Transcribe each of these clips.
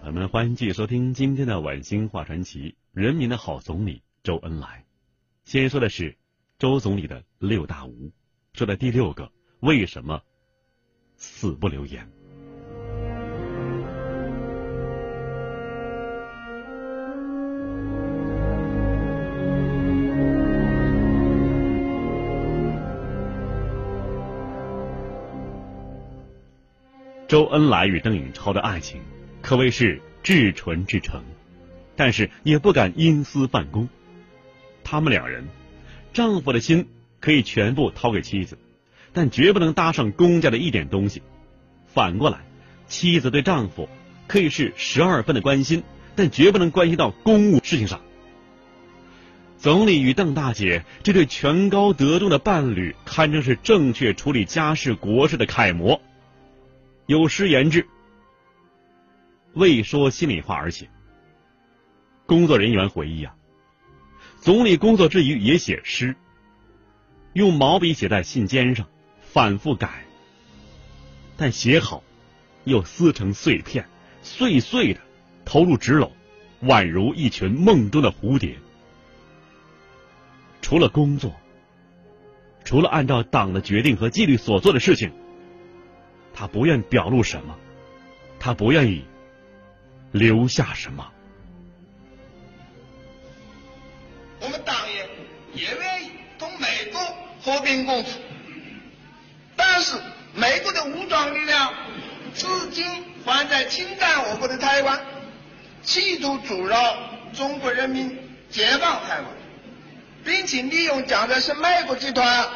朋友们，欢迎继续收听今天的晚星话传奇。人民的好总理周恩来，先说的是周总理的六大无，说的第六个，为什么？死不留言。周恩来与邓颖超的爱情可谓是至纯至诚，但是也不敢因私犯公。他们两人，丈夫的心可以全部掏给妻子。但绝不能搭上公家的一点东西。反过来，妻子对丈夫可以是十二分的关心，但绝不能关系到公务事情上。总理与邓大姐这对权高德重的伴侣，堪称是正确处理家事国事的楷模。有诗言之：“为说心里话而写。”工作人员回忆啊，总理工作之余也写诗，用毛笔写在信笺上。反复改，但写好又撕成碎片，碎碎的投入纸篓，宛如一群梦中的蝴蝶。除了工作，除了按照党的决定和纪律所做的事情，他不愿表露什么，他不愿意留下什么。我们党也也愿意同美国和平共处。但是美国的武装力量至今还在侵占我国的台湾，企图阻挠中国人民解放台湾，并且利用蒋介石美国集团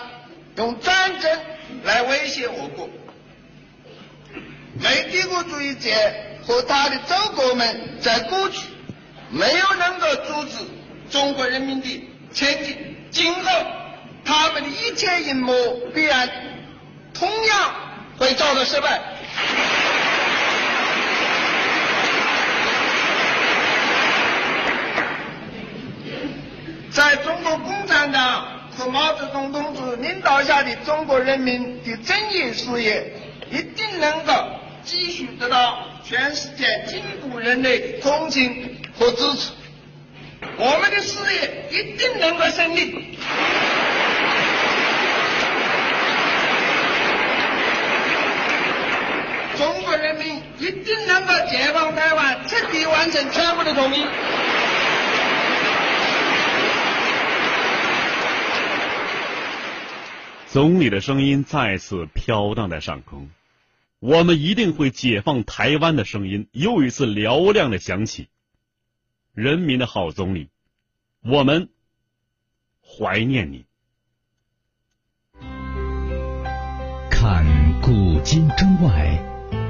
用战争来威胁我国。美帝国主义者和他的走狗们在过去没有能够阻止中国人民的前进，今后他们的一切阴谋必然。同样会遭到失败。在中国共产党和毛泽东同志领导下的中国人民的正义事业，一定能够继续得到全世界进步人类同情和支持。我们的事业一定能够胜利。中国人民一定能够解放台湾，彻底完成全国的统一。总理的声音再次飘荡在上空，我们一定会解放台湾的声音又一次嘹亮的响起。人民的好总理，我们怀念你。看古今中外。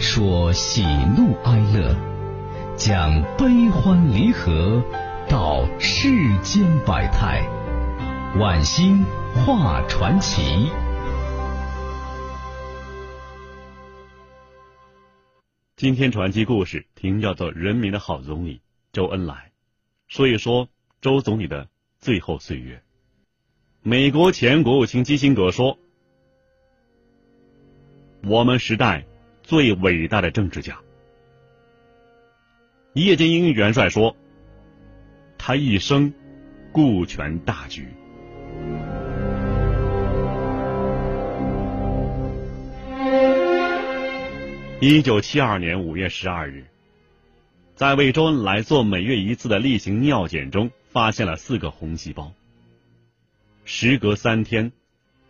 说喜怒哀乐，讲悲欢离合，道世间百态，晚星画传奇。今天传奇故事听叫做《人民的好总理周恩来》，说一说周总理的最后岁月。美国前国务卿基辛格说：“我们时代。”最伟大的政治家，叶剑英元帅说：“他一生顾全大局。”一九七二年五月十二日，在为周恩来做每月一次的例行尿检中，发现了四个红细胞。时隔三天，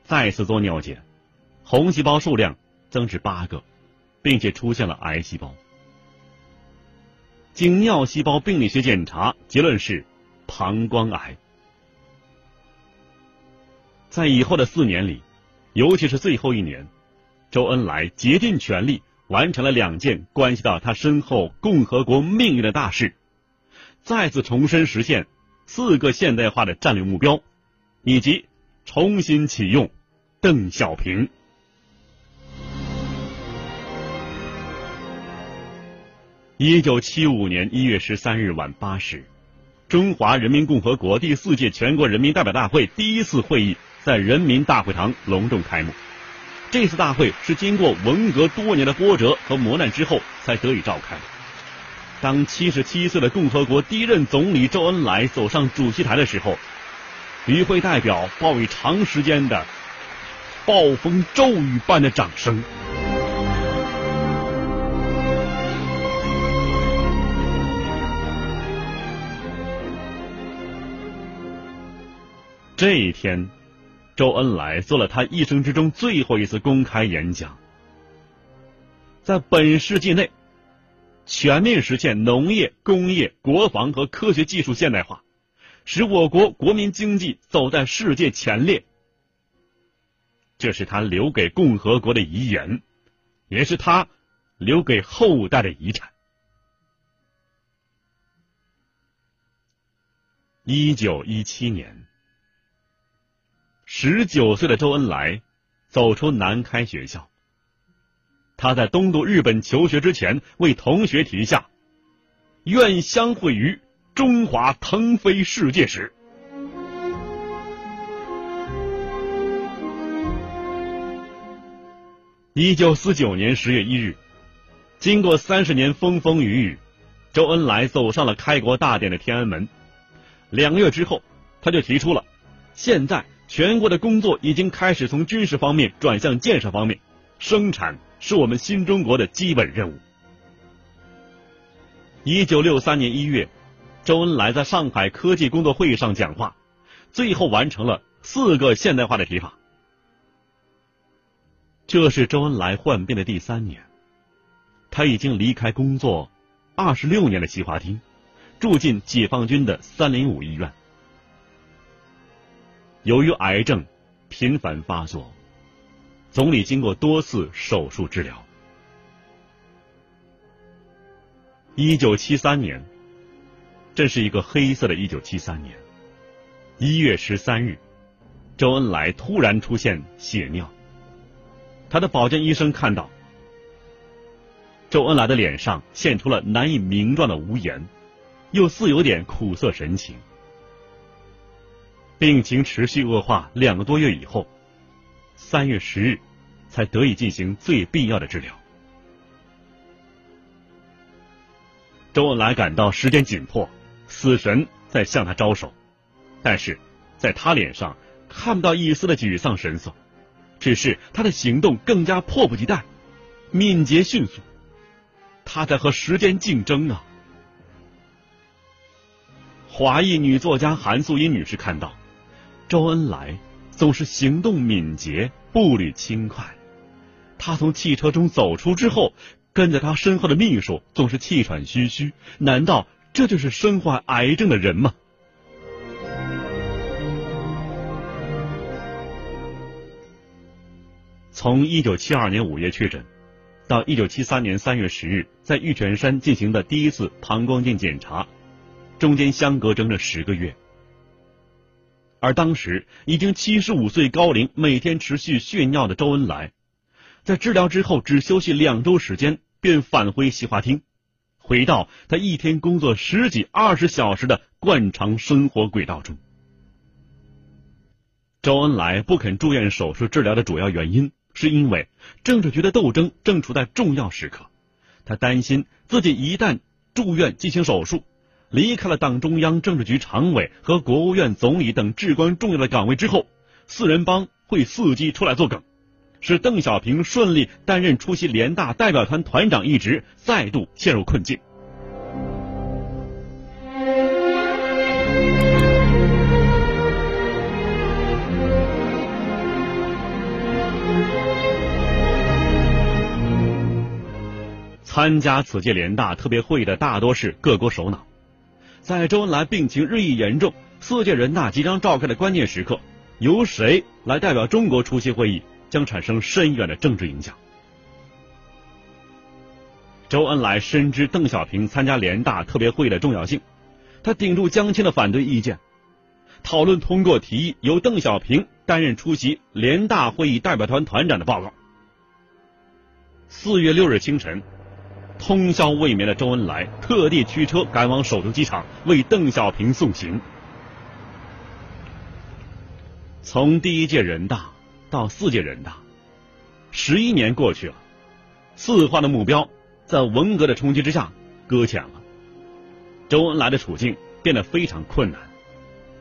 再次做尿检，红细胞数量增至八个。并且出现了癌细胞。经尿细胞病理学检查，结论是膀胱癌。在以后的四年里，尤其是最后一年，周恩来竭尽全力完成了两件关系到他身后共和国命运的大事，再次重申实现四个现代化的战略目标，以及重新启用邓小平。一九七五年一月十三日晚八时，中华人民共和国第四届全国人民代表大会第一次会议在人民大会堂隆重开幕。这次大会是经过文革多年的波折和磨难之后才得以召开。当七十七岁的共和国第一任总理周恩来走上主席台的时候，与会代表报以长时间的暴风骤雨般的掌声。这一天，周恩来做了他一生之中最后一次公开演讲。在本世纪内，全面实现农业、工业、国防和科学技术现代化，使我国国民经济走在世界前列。这是他留给共和国的遗言，也是他留给后代的遗产。一九一七年。十九岁的周恩来走出南开学校，他在东渡日本求学之前，为同学题下“愿相会于中华腾飞世界时”。一九四九年十月一日，经过三十年风风雨雨，周恩来走上了开国大典的天安门。两个月之后，他就提出了现在。全国的工作已经开始从军事方面转向建设方面，生产是我们新中国的基本任务。一九六三年一月，周恩来在上海科技工作会议上讲话，最后完成了四个现代化的提法。这是周恩来患病的第三年，他已经离开工作二十六年的西华厅，住进解放军的三零五医院。由于癌症频繁发作，总理经过多次手术治疗。一九七三年，这是一个黑色的一九七三年。一月十三日，周恩来突然出现血尿。他的保健医生看到，周恩来的脸上现出了难以名状的无言，又似有点苦涩神情。病情持续恶化两个多月以后，三月十日才得以进行最必要的治疗。周恩来感到时间紧迫，死神在向他招手，但是在他脸上看不到一丝的沮丧神色，只是他的行动更加迫不及待、敏捷迅速。他在和时间竞争啊！华裔女作家韩素英女士看到。周恩来总是行动敏捷，步履轻快。他从汽车中走出之后，跟在他身后的秘书总是气喘吁吁。难道这就是身患癌症的人吗？从一九七二年五月确诊，到一九七三年三月十日在玉泉山进行的第一次膀胱镜检查，中间相隔整整十个月。而当时已经七十五岁高龄、每天持续血尿的周恩来，在治疗之后只休息两周时间，便返回西华厅，回到他一天工作十几、二十小时的惯常生活轨道中。周恩来不肯住院手术治疗的主要原因，是因为政治局的斗争正处在重要时刻，他担心自己一旦住院进行手术。离开了党中央政治局常委和国务院总理等至关重要的岗位之后，四人帮会伺机出来作梗，使邓小平顺利担任出席联大代表团团长一职，再度陷入困境。参加此届联大特别会议的大多是各国首脑。在周恩来病情日益严重、四届人大即将召开的关键时刻，由谁来代表中国出席会议，将产生深远的政治影响。周恩来深知邓小平参加联大特别会议的重要性，他顶住江青的反对意见，讨论通过提议由邓小平担任出席联大会议代表团团长的报告。四月六日清晨，通宵未眠的周恩来特地驱车赶往首都机场为邓小平送行。从第一届人大到四届人大，十一年过去了，四化的目标在文革的冲击之下搁浅了。周恩来的处境变得非常困难，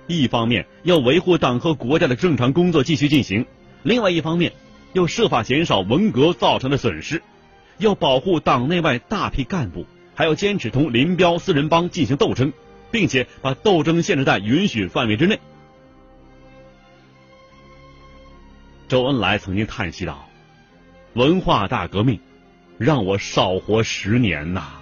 一方面要维护党和国家的正常工作继续进行，另外一方面要设法减少文革造成的损失，要保护党内外大批干部，还要坚持同林彪四人帮进行斗争，并且把斗争限制在允许范围之内。周恩来曾经叹息道：“文化大革命让我少活十年呐。”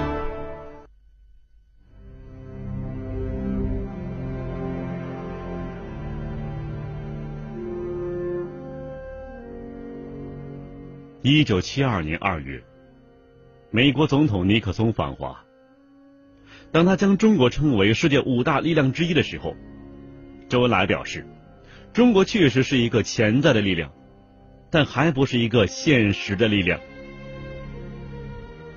一九七二年二月，美国总统尼克松访华。当他将中国称为世界五大力量之一的时候，周恩来表示，中国确实是一个潜在的力量，但还不是一个现实的力量。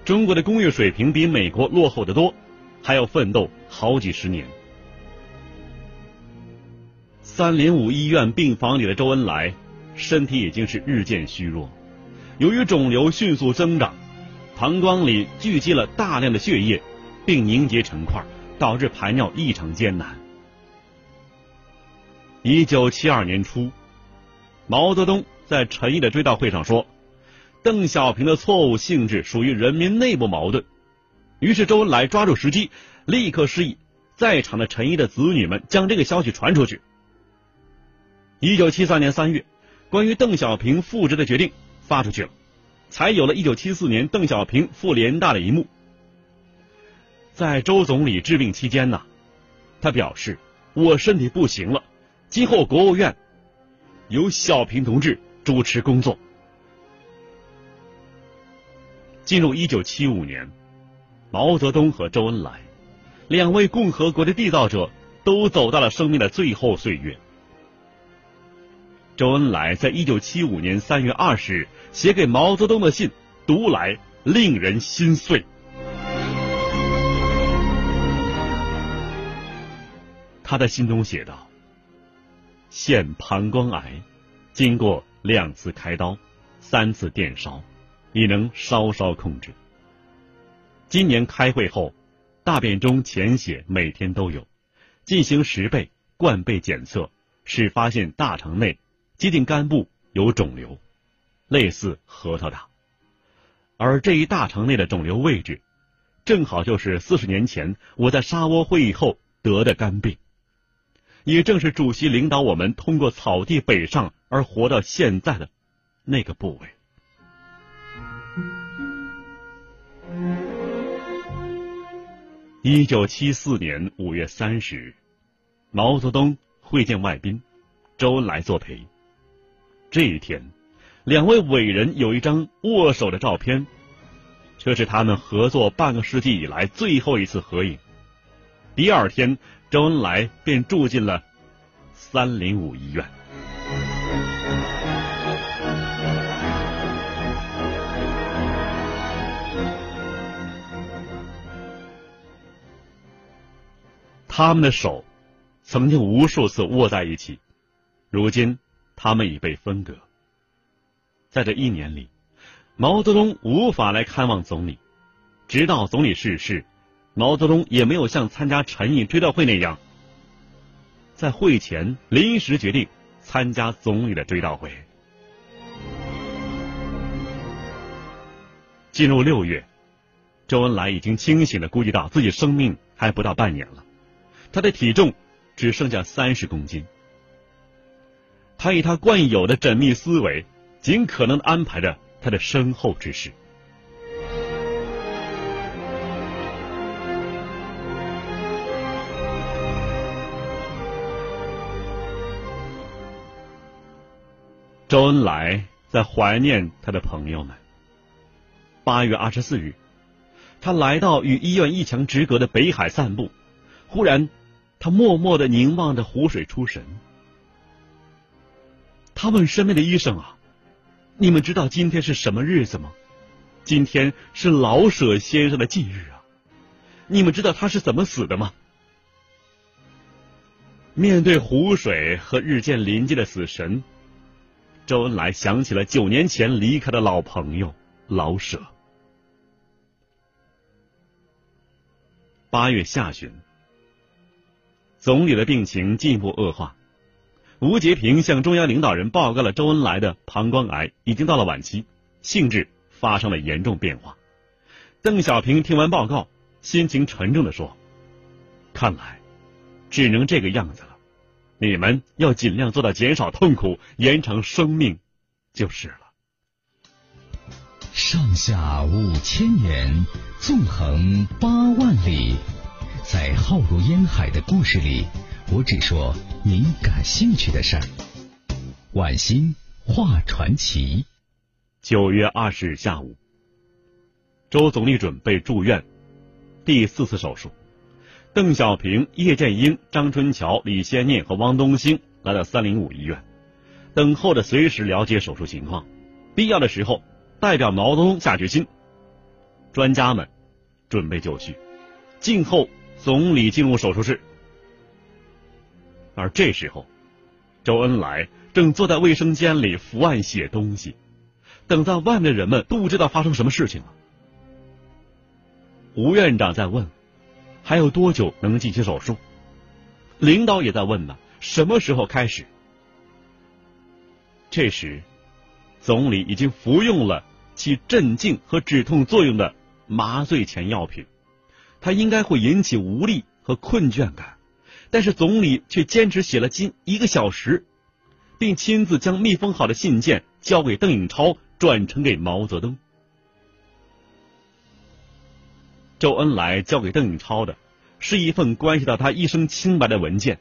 中国的工业水平比美国落后的多，还要奋斗好几十年。三零五医院病房里的周恩来，身体已经是日渐虚弱。由于肿瘤迅速增长，膀胱里聚集了大量的血液，并凝结成块，导致排尿异常艰难。一九七二年初，毛泽东在陈毅的追悼会上说：“邓小平的错误性质属于人民内部矛盾。”于是周恩来抓住时机，立刻示意在场的陈毅的子女们将这个消息传出去。一九七三年三月，关于邓小平复职的决定。发出去了，才有了一九七四年邓小平赴联大的一幕。在周总理治病期间呢，他表示：“我身体不行了，今后国务院由小平同志主持工作。”进入一九七五年，毛泽东和周恩来两位共和国的缔造者都走到了生命的最后岁月。周恩来在一九七五年三月二十日写给毛泽东的信，读来令人心碎。他在信中写道：“现膀胱癌，经过两次开刀、三次电烧，已能稍稍控制。今年开会后，大便中潜血每天都有，进行十倍、灌倍检测，是发现大肠内。”接近肝部有肿瘤，类似核桃大，而这一大肠内的肿瘤位置，正好就是四十年前我在沙窝会议后得的肝病，也正是主席领导我们通过草地北上而活到现在的那个部位。一九七四年五月三十日，毛泽东会见外宾，周恩来作陪。这一天，两位伟人有一张握手的照片，这是他们合作半个世纪以来最后一次合影。第二天，周恩来便住进了三零五医院。他们的手曾经无数次握在一起，如今。他们已被分割。在这一年里，毛泽东无法来看望总理，直到总理逝世，毛泽东也没有像参加陈毅追悼会那样在会前临时决定参加总理的追悼会。进入六月，周恩来已经清醒的估计到自己生命还不到半年了，他的体重只剩下三十公斤。他以他惯有的缜密思维，尽可能安排着他的身后之事。周恩来在怀念他的朋友们。八月二十四日，他来到与医院一墙之隔的北海散步，忽然，他默默的凝望着湖水出神。他问身边的医生啊：“你们知道今天是什么日子吗？今天是老舍先生的忌日啊！你们知道他是怎么死的吗？”面对湖水和日渐临近的死神，周恩来想起了九年前离开的老朋友老舍。八月下旬，总理的病情进一步恶化。吴杰平向中央领导人报告了周恩来的膀胱癌已经到了晚期，性质发生了严重变化。邓小平听完报告，心情沉重的说：“看来只能这个样子了，你们要尽量做到减少痛苦，延长生命就是了。”上下五千年。纵横八万里，在浩如烟海的故事里，我只说您感兴趣的事儿。晚星画传奇。九月二十日下午，周总理准备住院，第四次手术。邓小平、叶剑英、张春桥、李先念和汪东兴来到三零五医院，等候着随时了解手术情况。必要的时候，代表毛泽东下决心。专家们。准备就绪，静候总理进入手术室。而这时候，周恩来正坐在卫生间里伏案写东西，等在外面的人们都不知道发生什么事情了。吴院长在问：还有多久能进行手术？领导也在问呢：什么时候开始？这时，总理已经服用了起镇静和止痛作用的。麻醉前药品，它应该会引起无力和困倦感，但是总理却坚持写了近一个小时，并亲自将密封好的信件交给邓颖超，转呈给毛泽东。周恩来交给邓颖超的是一份关系到他一生清白的文件，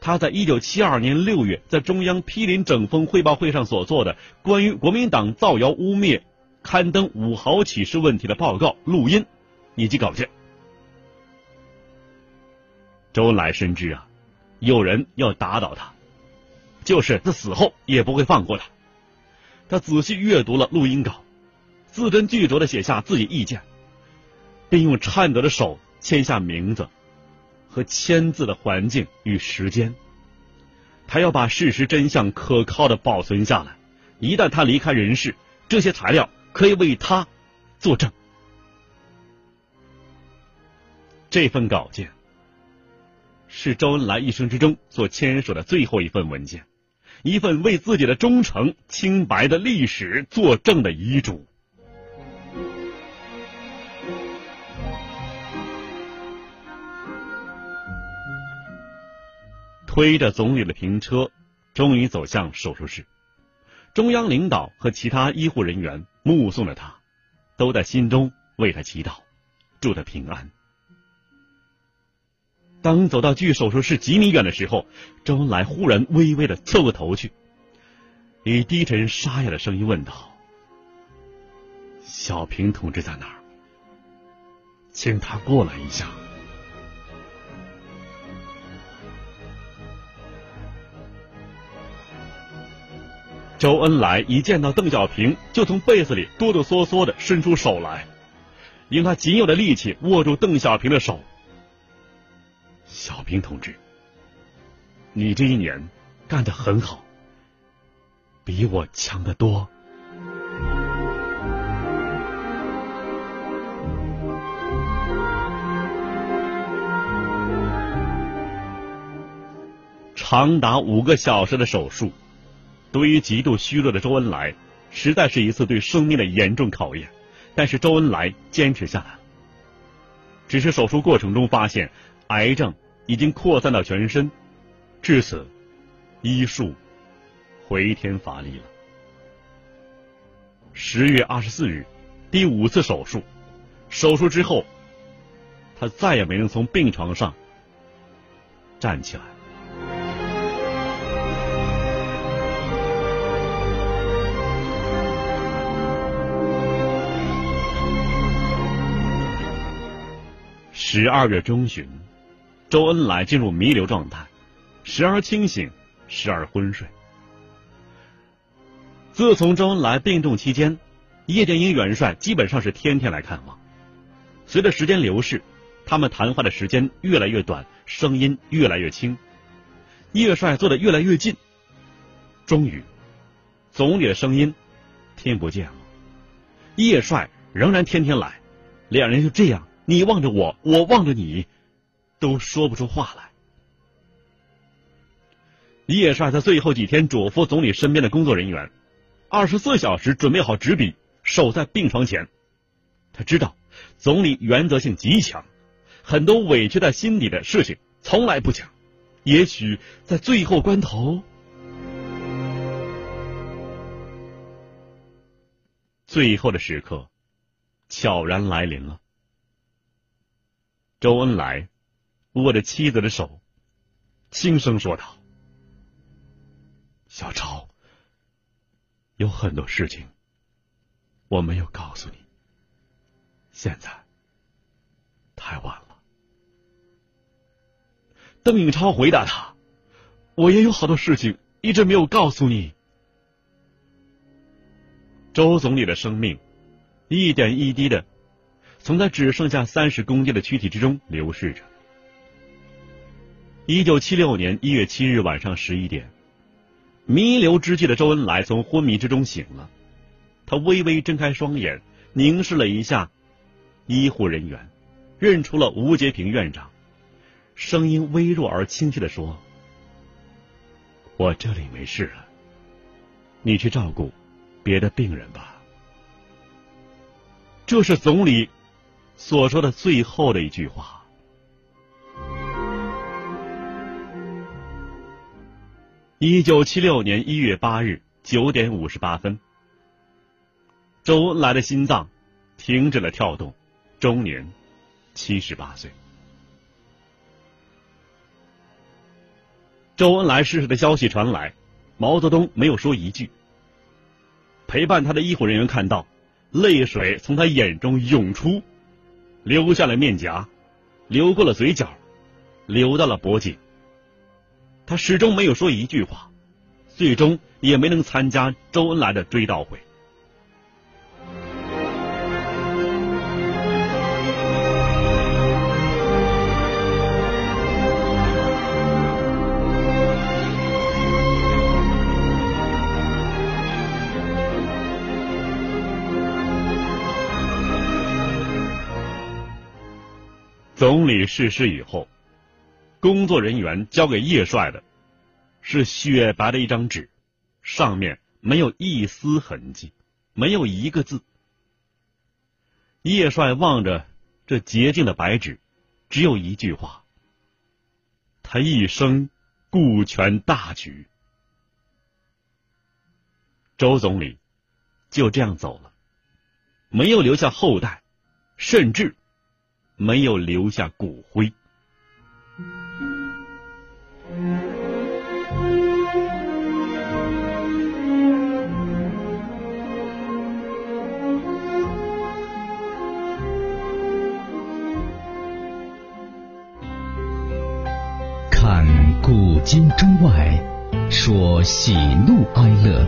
他在一九七二年六月在中央批林整风汇报会上所做的关于国民党造谣污蔑。刊登五豪启事问题的报告、录音以及稿件。周恩来深知啊，有人要打倒他，就是他死后也不会放过他。他仔细阅读了录音稿，字斟句酌的写下自己意见，并用颤抖的手签下名字和签字的环境与时间。他要把事实真相可靠的保存下来，一旦他离开人世，这些材料。可以为他作证。这份稿件是周恩来一生之中所签署的最后一份文件，一份为自己的忠诚、清白的历史作证的遗嘱。推着总理的平车，终于走向手术室。中央领导和其他医护人员目送着他，都在心中为他祈祷，祝他平安。当走到距手术室几米远的时候，周恩来忽然微微的侧过头去，以低沉沙哑的声音问道：“小平同志在哪儿？请他过来一下。”周恩来一见到邓小平，就从被子里哆哆嗦嗦的伸出手来，用他仅有的力气握住邓小平的手。小平同志，你这一年干得很好，比我强得多。长达五个小时的手术，对于极度虚弱的周恩来，实在是一次对生命的严重考验。但是周恩来坚持下来了。只是手术过程中发现，癌症已经扩散到全身，至此，医术回天乏力了。十月二十四日，第五次手术，手术之后，他再也没能从病床上站起来。十二月中旬，周恩来进入弥留状态，时而清醒，时而昏睡。自从周恩来病重期间，叶剑英元帅基本上是天天来看望。随着时间流逝，他们谈话的时间越来越短，声音越来越轻，叶帅坐得越来越近。终于，总理的声音听不见了，叶帅仍然天天来，两人就这样。你望着我，我望着你，都说不出话来。叶帅在最后几天嘱咐总理身边的工作人员，二十四小时准备好纸笔，守在病床前。他知道总理原则性极强，很多委屈在心底的事情从来不讲。也许在最后关头，最后的时刻悄然来临了。周恩来握着妻子的手，轻声说道：“小超，有很多事情我没有告诉你，现在太晚了。”邓颖超回答他：“我也有好多事情一直没有告诉你。”周总理的生命一点一滴的。从他只剩下三十公斤的躯体之中流逝着。一九七六年一月七日晚上十一点，弥留之际的周恩来从昏迷之中醒了，他微微睁开双眼，凝视了一下医护人员，认出了吴杰平院长，声音微弱而清晰的说：“我这里没事了，你去照顾别的病人吧。”这是总理。所说的最后的一句话。一九七六年一月八日九点五十八分，周恩来的心脏停止了跳动，终年七十八岁。周恩来逝世的消息传来，毛泽东没有说一句。陪伴他的医护人员看到，泪水从他眼中涌出。流下了面颊，流过了嘴角，流到了脖颈。他始终没有说一句话，最终也没能参加周恩来的追悼会。总理逝世以后，工作人员交给叶帅的，是雪白的一张纸，上面没有一丝痕迹，没有一个字。叶帅望着这洁净的白纸，只有一句话：他一生顾全大局。周总理就这样走了，没有留下后代，甚至。没有留下骨灰。看古今中外，说喜怒哀乐，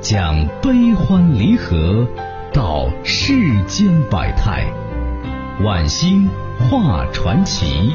讲悲欢离合，道世间百态。晚星画传奇，